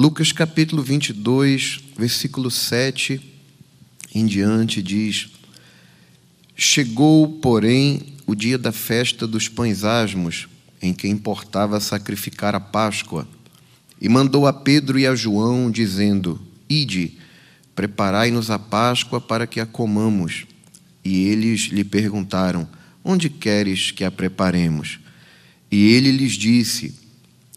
Lucas capítulo 22, versículo 7 em diante diz: Chegou, porém, o dia da festa dos pães asmos, em que importava sacrificar a Páscoa, e mandou a Pedro e a João, dizendo: Ide, preparai-nos a Páscoa para que a comamos. E eles lhe perguntaram: Onde queres que a preparemos? E ele lhes disse: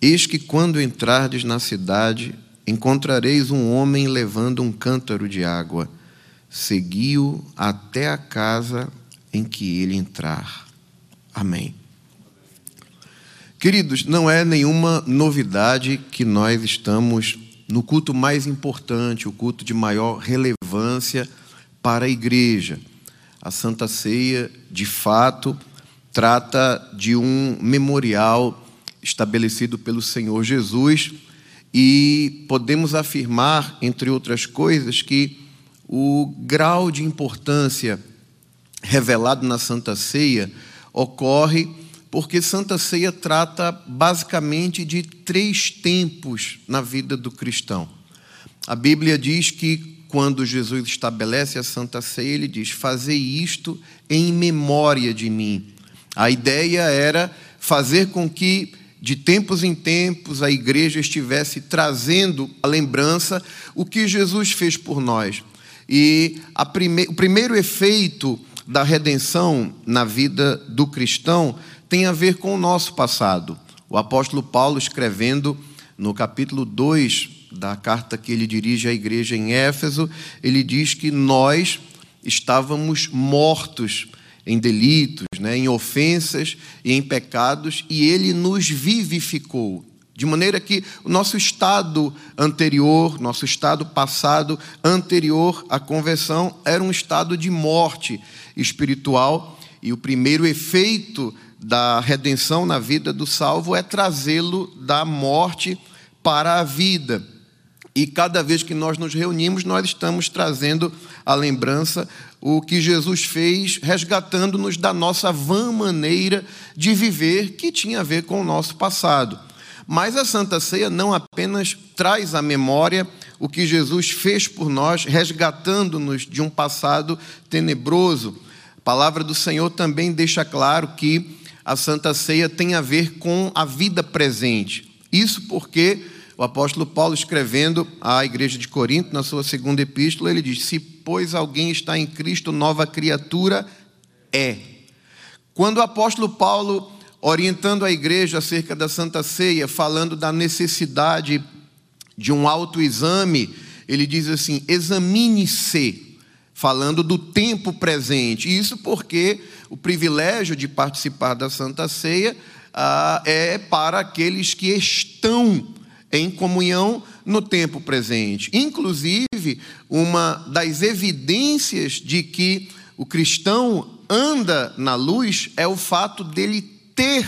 Eis que quando entrardes na cidade, encontrareis um homem levando um cântaro de água. Segui-o até a casa em que ele entrar. Amém. Queridos, não é nenhuma novidade que nós estamos no culto mais importante, o culto de maior relevância para a igreja. A Santa Ceia, de fato, trata de um memorial estabelecido pelo Senhor Jesus e podemos afirmar, entre outras coisas, que o grau de importância revelado na Santa Ceia ocorre porque Santa Ceia trata basicamente de três tempos na vida do cristão. A Bíblia diz que quando Jesus estabelece a Santa Ceia, ele diz: Fazei isto em memória de mim. A ideia era fazer com que de tempos em tempos a igreja estivesse trazendo a lembrança o que Jesus fez por nós. E prime... o primeiro efeito da redenção na vida do cristão tem a ver com o nosso passado. O apóstolo Paulo, escrevendo no capítulo 2 da carta que ele dirige à igreja em Éfeso, ele diz que nós estávamos mortos em delitos, né, em ofensas e em pecados, e ele nos vivificou. De maneira que o nosso estado anterior, nosso estado passado anterior à conversão, era um estado de morte espiritual, e o primeiro efeito da redenção na vida do salvo é trazê-lo da morte para a vida. E cada vez que nós nos reunimos, nós estamos trazendo a lembrança o que Jesus fez, resgatando-nos da nossa vã maneira de viver, que tinha a ver com o nosso passado. Mas a Santa Ceia não apenas traz à memória o que Jesus fez por nós, resgatando-nos de um passado tenebroso. A palavra do Senhor também deixa claro que a Santa Ceia tem a ver com a vida presente. Isso porque o apóstolo Paulo, escrevendo à igreja de Corinto, na sua segunda epístola, ele diz: Se, pois, alguém está em Cristo, nova criatura é. Quando o apóstolo Paulo, orientando a igreja acerca da Santa Ceia, falando da necessidade de um autoexame, ele diz assim: examine-se, falando do tempo presente. Isso porque o privilégio de participar da Santa Ceia ah, é para aqueles que estão em comunhão no tempo presente. Inclusive, uma das evidências de que o cristão anda na luz é o fato dele ter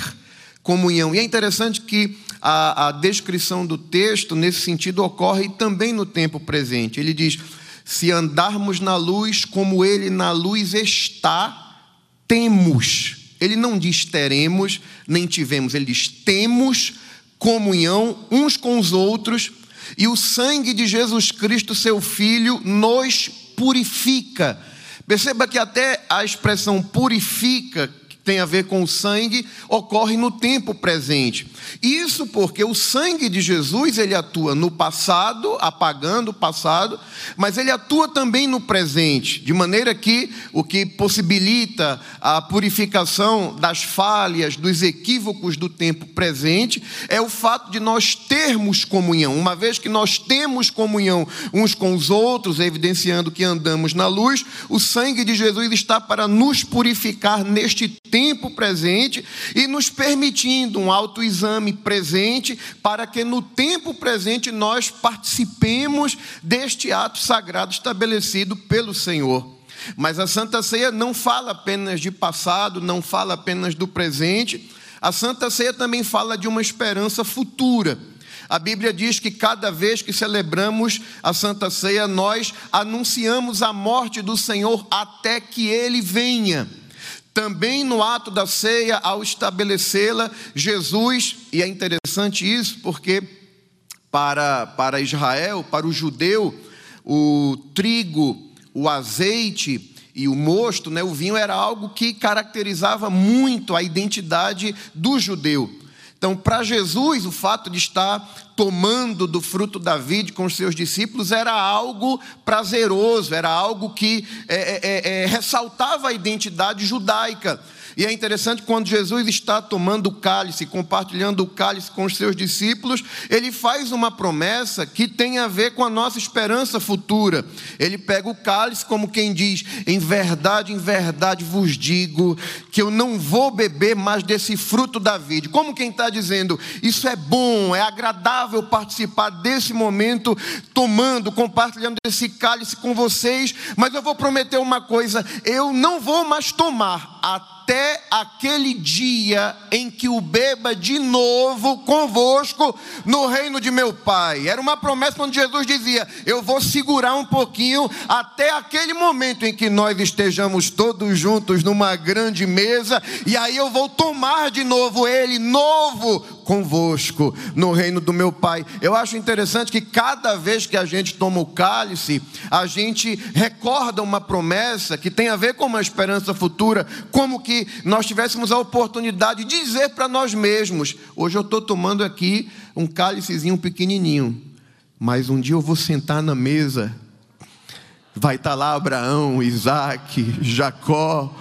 comunhão. E é interessante que a, a descrição do texto, nesse sentido, ocorre também no tempo presente. Ele diz: se andarmos na luz como ele na luz está, temos. Ele não diz teremos, nem tivemos, ele diz temos comunhão uns com os outros, e o sangue de Jesus Cristo, seu Filho, nos purifica. Perceba que até a expressão purifica tem a ver com o sangue, ocorre no tempo presente. Isso porque o sangue de Jesus, ele atua no passado, apagando o passado, mas ele atua também no presente, de maneira que o que possibilita a purificação das falhas, dos equívocos do tempo presente, é o fato de nós termos comunhão. Uma vez que nós temos comunhão uns com os outros, evidenciando que andamos na luz, o sangue de Jesus está para nos purificar neste tempo presente e nos permitindo um autoexame presente para que no tempo presente nós participemos deste ato sagrado estabelecido pelo Senhor. Mas a Santa Ceia não fala apenas de passado, não fala apenas do presente. A Santa Ceia também fala de uma esperança futura. A Bíblia diz que cada vez que celebramos a Santa Ceia, nós anunciamos a morte do Senhor até que ele venha. Também no ato da ceia, ao estabelecê-la, Jesus, e é interessante isso porque para, para Israel, para o judeu, o trigo, o azeite e o mosto, né, o vinho era algo que caracterizava muito a identidade do judeu. Então, para Jesus, o fato de estar tomando do fruto da vide com os seus discípulos era algo prazeroso, era algo que é, é, é, é ressaltava a identidade judaica. E é interessante quando Jesus está tomando o cálice, compartilhando o cálice com os seus discípulos, ele faz uma promessa que tem a ver com a nossa esperança futura. Ele pega o cálice como quem diz: Em verdade, em verdade vos digo que eu não vou beber mais desse fruto da vide. Como quem está dizendo: Isso é bom, é agradável participar desse momento, tomando, compartilhando esse cálice com vocês, mas eu vou prometer uma coisa: eu não vou mais tomar até até aquele dia em que o beba de novo convosco no reino de meu Pai. Era uma promessa quando Jesus dizia: Eu vou segurar um pouquinho até aquele momento em que nós estejamos todos juntos numa grande mesa, e aí eu vou tomar de novo ele novo convosco no reino do meu Pai. Eu acho interessante que cada vez que a gente toma o cálice, a gente recorda uma promessa que tem a ver com uma esperança futura, como que nós tivéssemos a oportunidade de dizer para nós mesmos: hoje eu estou tomando aqui um cálicezinho pequenininho, mas um dia eu vou sentar na mesa, vai estar tá lá Abraão, Isaac, Jacó,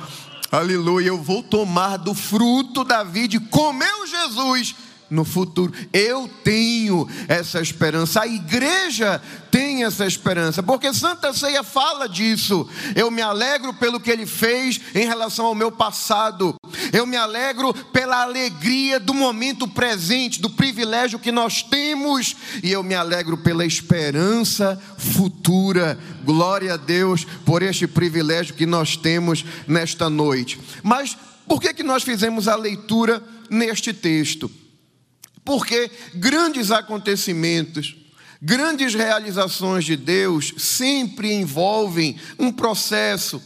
aleluia, eu vou tomar do fruto da vida, comeu Jesus no futuro. Eu tenho essa esperança, a igreja tem essa esperança, porque Santa Ceia fala disso. Eu me alegro pelo que ele fez em relação ao meu passado, eu me alegro pela alegria do momento presente, do privilégio que nós temos, e eu me alegro pela esperança futura. Glória a Deus por este privilégio que nós temos nesta noite. Mas por que, que nós fizemos a leitura neste texto? Porque grandes acontecimentos, grandes realizações de Deus sempre envolvem um processo,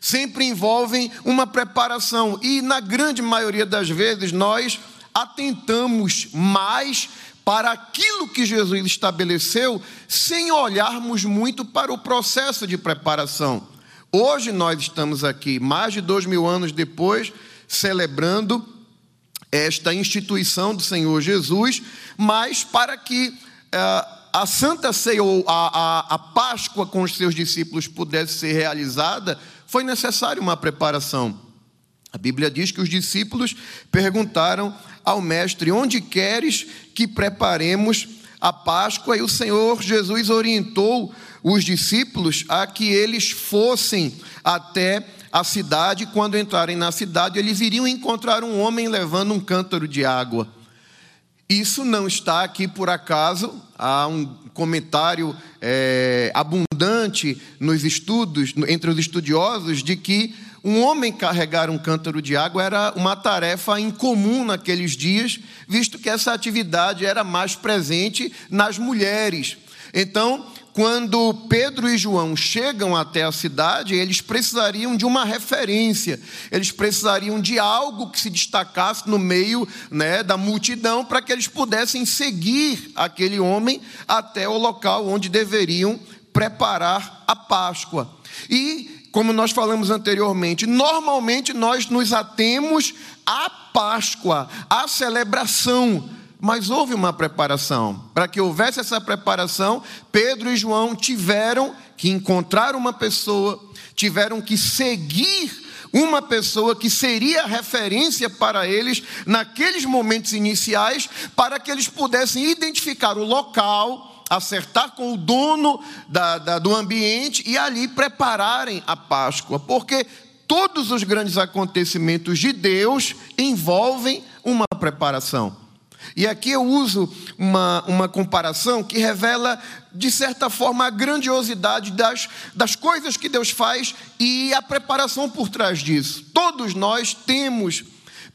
sempre envolvem uma preparação. E na grande maioria das vezes nós atentamos mais para aquilo que Jesus estabeleceu, sem olharmos muito para o processo de preparação. Hoje nós estamos aqui, mais de dois mil anos depois, celebrando esta instituição do Senhor Jesus, mas para que eh, a Santa Ceia ou a, a, a Páscoa com os seus discípulos pudesse ser realizada, foi necessária uma preparação. A Bíblia diz que os discípulos perguntaram ao Mestre: onde queres que preparemos a Páscoa? E o Senhor Jesus orientou os discípulos a que eles fossem até a cidade, quando entrarem na cidade, eles iriam encontrar um homem levando um cântaro de água. Isso não está aqui por acaso, há um comentário é, abundante nos estudos, entre os estudiosos, de que um homem carregar um cântaro de água era uma tarefa incomum naqueles dias, visto que essa atividade era mais presente nas mulheres. Então, quando Pedro e João chegam até a cidade, eles precisariam de uma referência, eles precisariam de algo que se destacasse no meio né, da multidão para que eles pudessem seguir aquele homem até o local onde deveriam preparar a Páscoa. E, como nós falamos anteriormente, normalmente nós nos atemos à Páscoa, à celebração mas houve uma preparação. Para que houvesse essa preparação, Pedro e João tiveram que encontrar uma pessoa, tiveram que seguir uma pessoa que seria referência para eles naqueles momentos iniciais, para que eles pudessem identificar o local, acertar com o dono da, da, do ambiente e ali prepararem a Páscoa, porque todos os grandes acontecimentos de Deus envolvem uma preparação. E aqui eu uso uma, uma comparação que revela, de certa forma, a grandiosidade das, das coisas que Deus faz e a preparação por trás disso. Todos nós temos,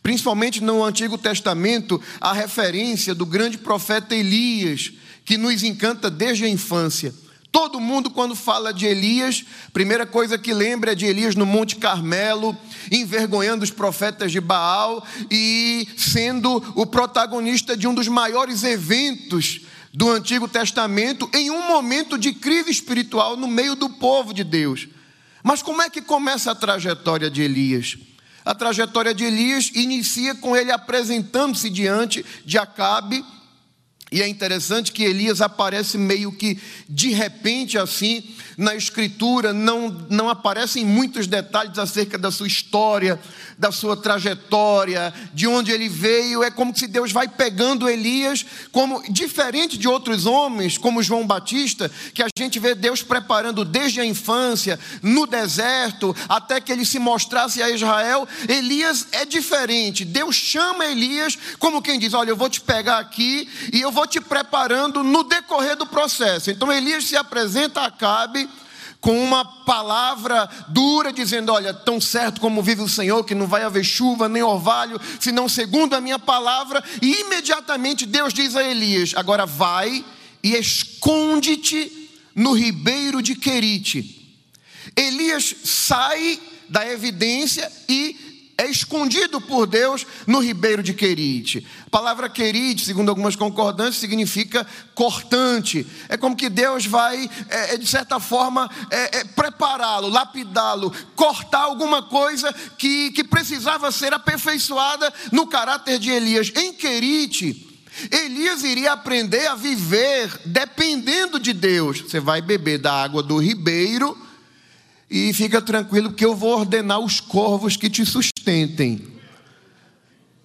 principalmente no Antigo Testamento, a referência do grande profeta Elias, que nos encanta desde a infância. Todo mundo, quando fala de Elias, primeira coisa que lembra é de Elias no Monte Carmelo, envergonhando os profetas de Baal e sendo o protagonista de um dos maiores eventos do Antigo Testamento em um momento de crise espiritual no meio do povo de Deus. Mas como é que começa a trajetória de Elias? A trajetória de Elias inicia com ele apresentando-se diante de Acabe e é interessante que Elias aparece meio que de repente assim na escritura, não, não aparecem muitos detalhes acerca da sua história, da sua trajetória, de onde ele veio. É como se Deus vai pegando Elias, como diferente de outros homens, como João Batista, que a gente vê Deus preparando desde a infância, no deserto, até que ele se mostrasse a Israel. Elias é diferente. Deus chama Elias como quem diz: Olha, eu vou te pegar aqui e eu vou te preparando no decorrer do processo. Então Elias se apresenta a Acabe com uma palavra dura, dizendo: Olha, tão certo como vive o Senhor, que não vai haver chuva nem orvalho, senão segundo a minha palavra. E imediatamente Deus diz a Elias: Agora vai e esconde-te no ribeiro de Querite. Elias sai da evidência e é escondido por Deus no ribeiro de Querite. A palavra Querite, segundo algumas concordâncias, significa cortante. É como que Deus vai, é, é de certa forma, é, é, prepará-lo, lapidá-lo, cortar alguma coisa que, que precisava ser aperfeiçoada no caráter de Elias. Em Querite, Elias iria aprender a viver dependendo de Deus. Você vai beber da água do ribeiro e fica tranquilo que eu vou ordenar os corvos que te sustentem.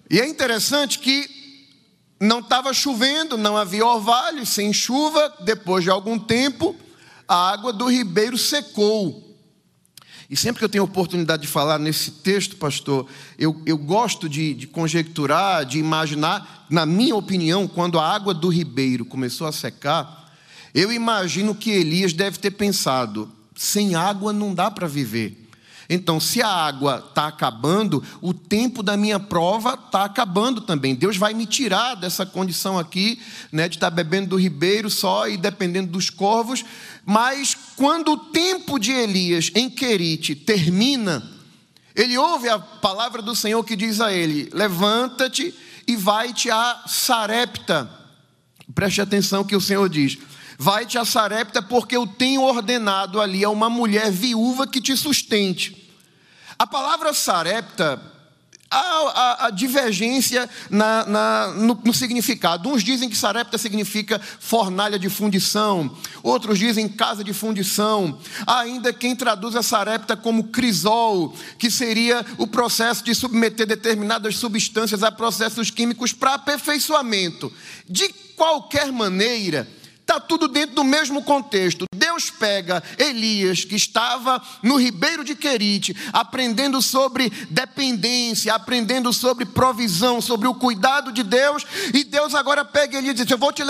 E é interessante que não estava chovendo, não havia orvalho, sem chuva, depois de algum tempo, a água do ribeiro secou. E sempre que eu tenho oportunidade de falar nesse texto, pastor, eu, eu gosto de, de conjecturar, de imaginar, na minha opinião, quando a água do ribeiro começou a secar, eu imagino que Elias deve ter pensado: sem água não dá para viver. Então, se a água está acabando, o tempo da minha prova está acabando também. Deus vai me tirar dessa condição aqui, né, de estar tá bebendo do ribeiro só e dependendo dos corvos. Mas quando o tempo de Elias em Querite termina, ele ouve a palavra do Senhor que diz a ele: Levanta-te e vai-te a Sarepta. Preste atenção que o Senhor diz: Vai-te a Sarepta, porque eu tenho ordenado ali a uma mulher viúva que te sustente. A palavra Sarepta, há a, divergência na, na, no, no, significado. Uns dizem que Sarepta significa fornalha de fundição, outros dizem casa de fundição. Há ainda quem traduz a Sarepta como crisol, que seria o processo de submeter determinadas substâncias a processos químicos para aperfeiçoamento. De qualquer maneira, Está tudo dentro do mesmo contexto. Deus pega Elias, que estava no ribeiro de Querite, aprendendo sobre dependência, aprendendo sobre provisão, sobre o cuidado de Deus, e Deus agora pega Elias e diz: Eu vou te,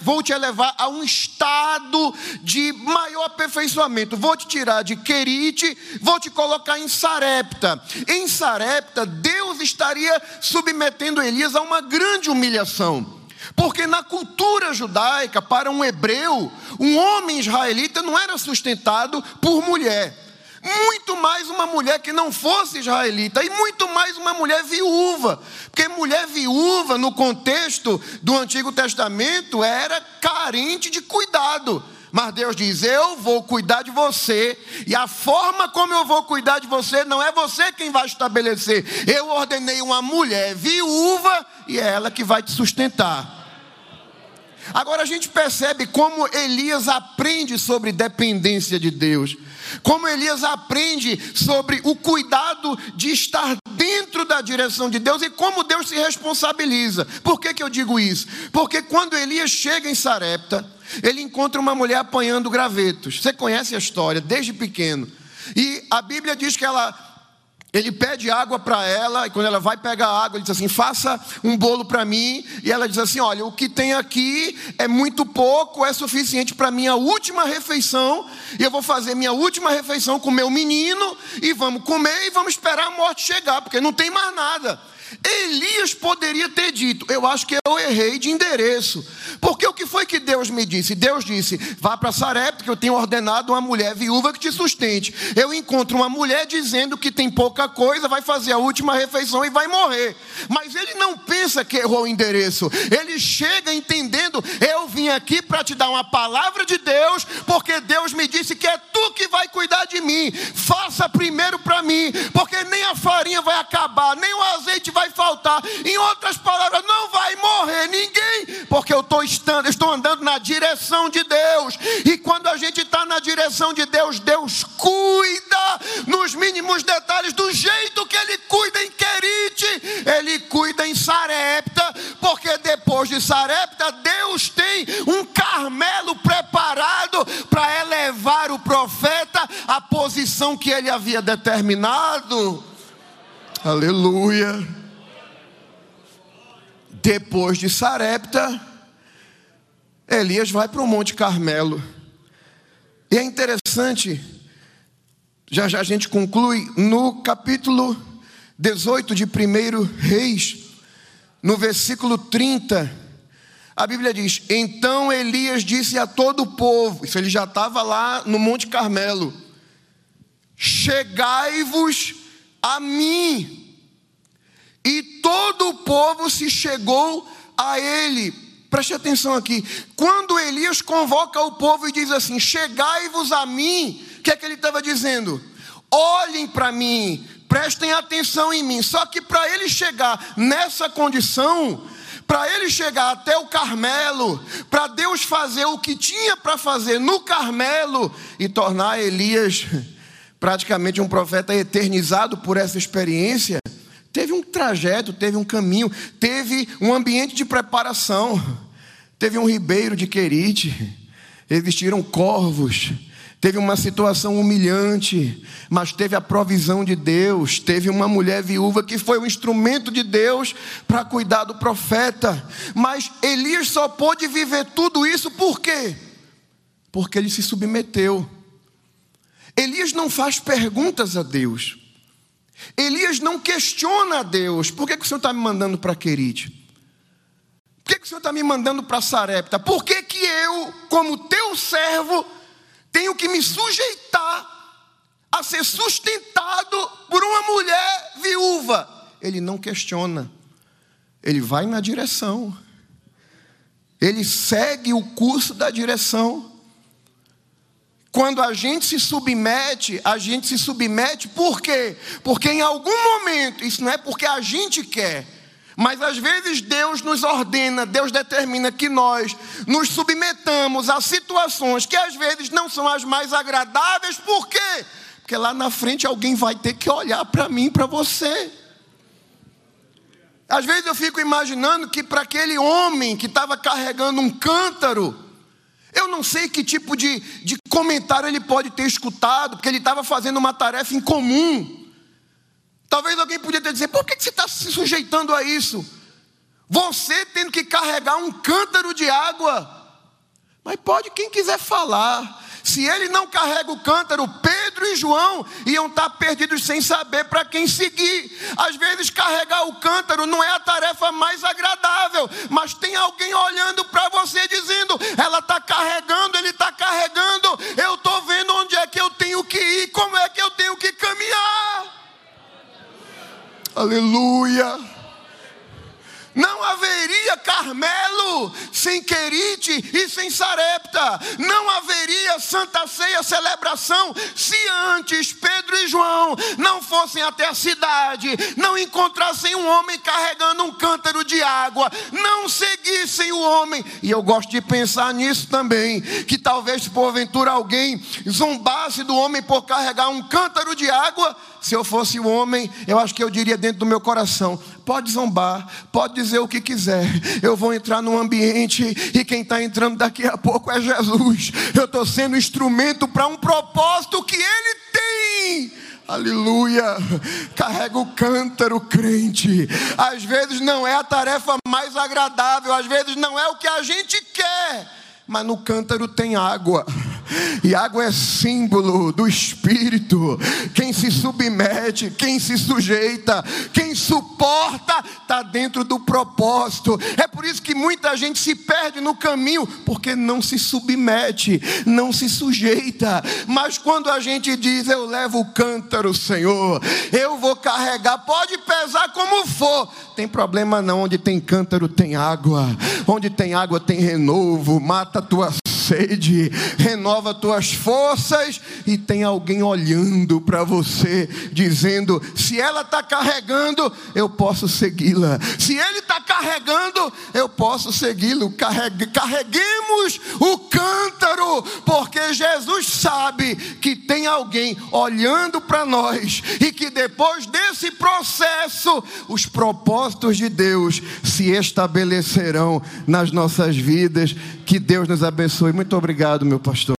vou te elevar a um estado de maior aperfeiçoamento. Vou te tirar de Querite, vou te colocar em Sarepta. Em Sarepta, Deus estaria submetendo Elias a uma grande humilhação. Porque na cultura judaica, para um hebreu, um homem israelita não era sustentado por mulher. Muito mais uma mulher que não fosse israelita, e muito mais uma mulher viúva. Porque mulher viúva, no contexto do Antigo Testamento, era carente de cuidado. Mas Deus diz: Eu vou cuidar de você, e a forma como eu vou cuidar de você não é você quem vai estabelecer. Eu ordenei uma mulher viúva, e é ela que vai te sustentar. Agora a gente percebe como Elias aprende sobre dependência de Deus. Como Elias aprende sobre o cuidado de estar dentro da direção de Deus e como Deus se responsabiliza. Por que, que eu digo isso? Porque quando Elias chega em Sarepta, ele encontra uma mulher apanhando gravetos. Você conhece a história desde pequeno. E a Bíblia diz que ela ele pede água para ela, e quando ela vai pegar água, ele diz assim: faça um bolo para mim. E ela diz assim: olha, o que tem aqui é muito pouco, é suficiente para minha última refeição. E eu vou fazer minha última refeição com meu menino, e vamos comer e vamos esperar a morte chegar, porque não tem mais nada. Elias poderia ter dito: Eu acho que eu errei de endereço. Porque o que foi que Deus me disse? Deus disse: Vá para Sarepta, que eu tenho ordenado uma mulher viúva que te sustente. Eu encontro uma mulher dizendo que tem pouca coisa, vai fazer a última refeição e vai morrer. Mas ele não pensa que errou o endereço. Ele chega entendendo: Eu vim aqui para te dar uma palavra de Deus, porque Deus me disse que é tu que vai cuidar de mim. Faça primeiro para mim, porque nem a farinha vai acabar, nem o azeite vai faltar. Em outras palavras, não vai morrer ninguém, porque eu estou estando, estou andando na direção de Deus. E quando a gente está na direção de Deus, Deus cuida nos mínimos detalhes, do jeito que Ele cuida em Querite, Ele cuida em Sarepta, porque depois de Sarepta, Deus tem um que ele havia determinado. Aleluia. Depois de Sarepta, Elias vai para o Monte Carmelo. E é interessante, já já a gente conclui, no capítulo 18 de 1 Reis, no versículo 30, a Bíblia diz: Então Elias disse a todo o povo, isso ele já estava lá no Monte Carmelo: Chegai-vos a mim. E todo o povo se chegou a ele. Preste atenção aqui. Quando Elias convoca o povo e diz assim: Chegai-vos a mim, o que é que ele estava dizendo? Olhem para mim, prestem atenção em mim. Só que para ele chegar nessa condição, para ele chegar até o Carmelo, para Deus fazer o que tinha para fazer no Carmelo e tornar Elias praticamente um profeta eternizado por essa experiência, Teve um trajeto, teve um caminho, teve um ambiente de preparação. Teve um ribeiro de Querite, existiram corvos, teve uma situação humilhante, mas teve a provisão de Deus, teve uma mulher viúva que foi um instrumento de Deus para cuidar do profeta. Mas Elias só pôde viver tudo isso por quê? Porque ele se submeteu. Elias não faz perguntas a Deus. Elias não questiona a Deus: por que, que o Senhor está me mandando para Querite? Por que, que o Senhor está me mandando para Sarepta? Por que, que eu, como teu servo, tenho que me sujeitar a ser sustentado por uma mulher viúva? Ele não questiona, ele vai na direção, ele segue o curso da direção. Quando a gente se submete, a gente se submete por quê? Porque em algum momento, isso não é porque a gente quer, mas às vezes Deus nos ordena, Deus determina que nós nos submetamos a situações que às vezes não são as mais agradáveis, por quê? Porque lá na frente alguém vai ter que olhar para mim, para você. Às vezes eu fico imaginando que para aquele homem que estava carregando um cântaro, eu não sei que tipo de, de comentário ele pode ter escutado, porque ele estava fazendo uma tarefa em comum. Talvez alguém podia ter dizer: por que você está se sujeitando a isso? Você tendo que carregar um cântaro de água. Mas pode quem quiser falar. Se ele não carrega o cântaro, Pedro e João iam estar perdidos sem saber para quem seguir. Às vezes, carregar o cântaro não é a tarefa mais agradável, mas tem alguém olhando para você dizendo: ela está carregando, ele está carregando, eu estou vendo onde é que eu tenho que ir, como é que eu tenho que caminhar. Aleluia. Não haveria Carmelo sem Querite e sem Sarepta. Não haveria Santa Ceia celebração se antes Pedro e João não fossem até a cidade, não encontrassem um homem carregando um cântaro de água, não seguissem o homem. E eu gosto de pensar nisso também, que talvez porventura alguém zombasse do homem por carregar um cântaro de água, se eu fosse o homem, eu acho que eu diria dentro do meu coração: pode zombar, pode dizer o que quiser, eu vou entrar num ambiente e quem está entrando daqui a pouco é Jesus. Eu estou sendo instrumento para um propósito que Ele tem. Aleluia, carrega o cântaro crente. Às vezes não é a tarefa mais agradável, às vezes não é o que a gente quer, mas no cântaro tem água E água é símbolo do Espírito. Quem se submete, quem se sujeita, quem suporta, está dentro do propósito. É por isso que muita gente se perde no caminho, porque não se submete, não se sujeita. Mas quando a gente diz, eu levo o cântaro, Senhor, eu vou carregar, pode pesar como for, tem problema não, onde tem cântaro tem água, onde tem água tem renovo, mata a tua sede, renova tuas forças e tem alguém olhando para você, dizendo: se ela está carregando, eu posso segui-la, se ele está carregando, eu posso segui-lo. Carregue, carreguemos o cântaro, porque Jesus sabe que tem alguém olhando para nós e que depois desse processo, os propósitos de Deus se estabelecerão nas nossas vidas. Que Deus nos abençoe. Muito obrigado, meu pastor.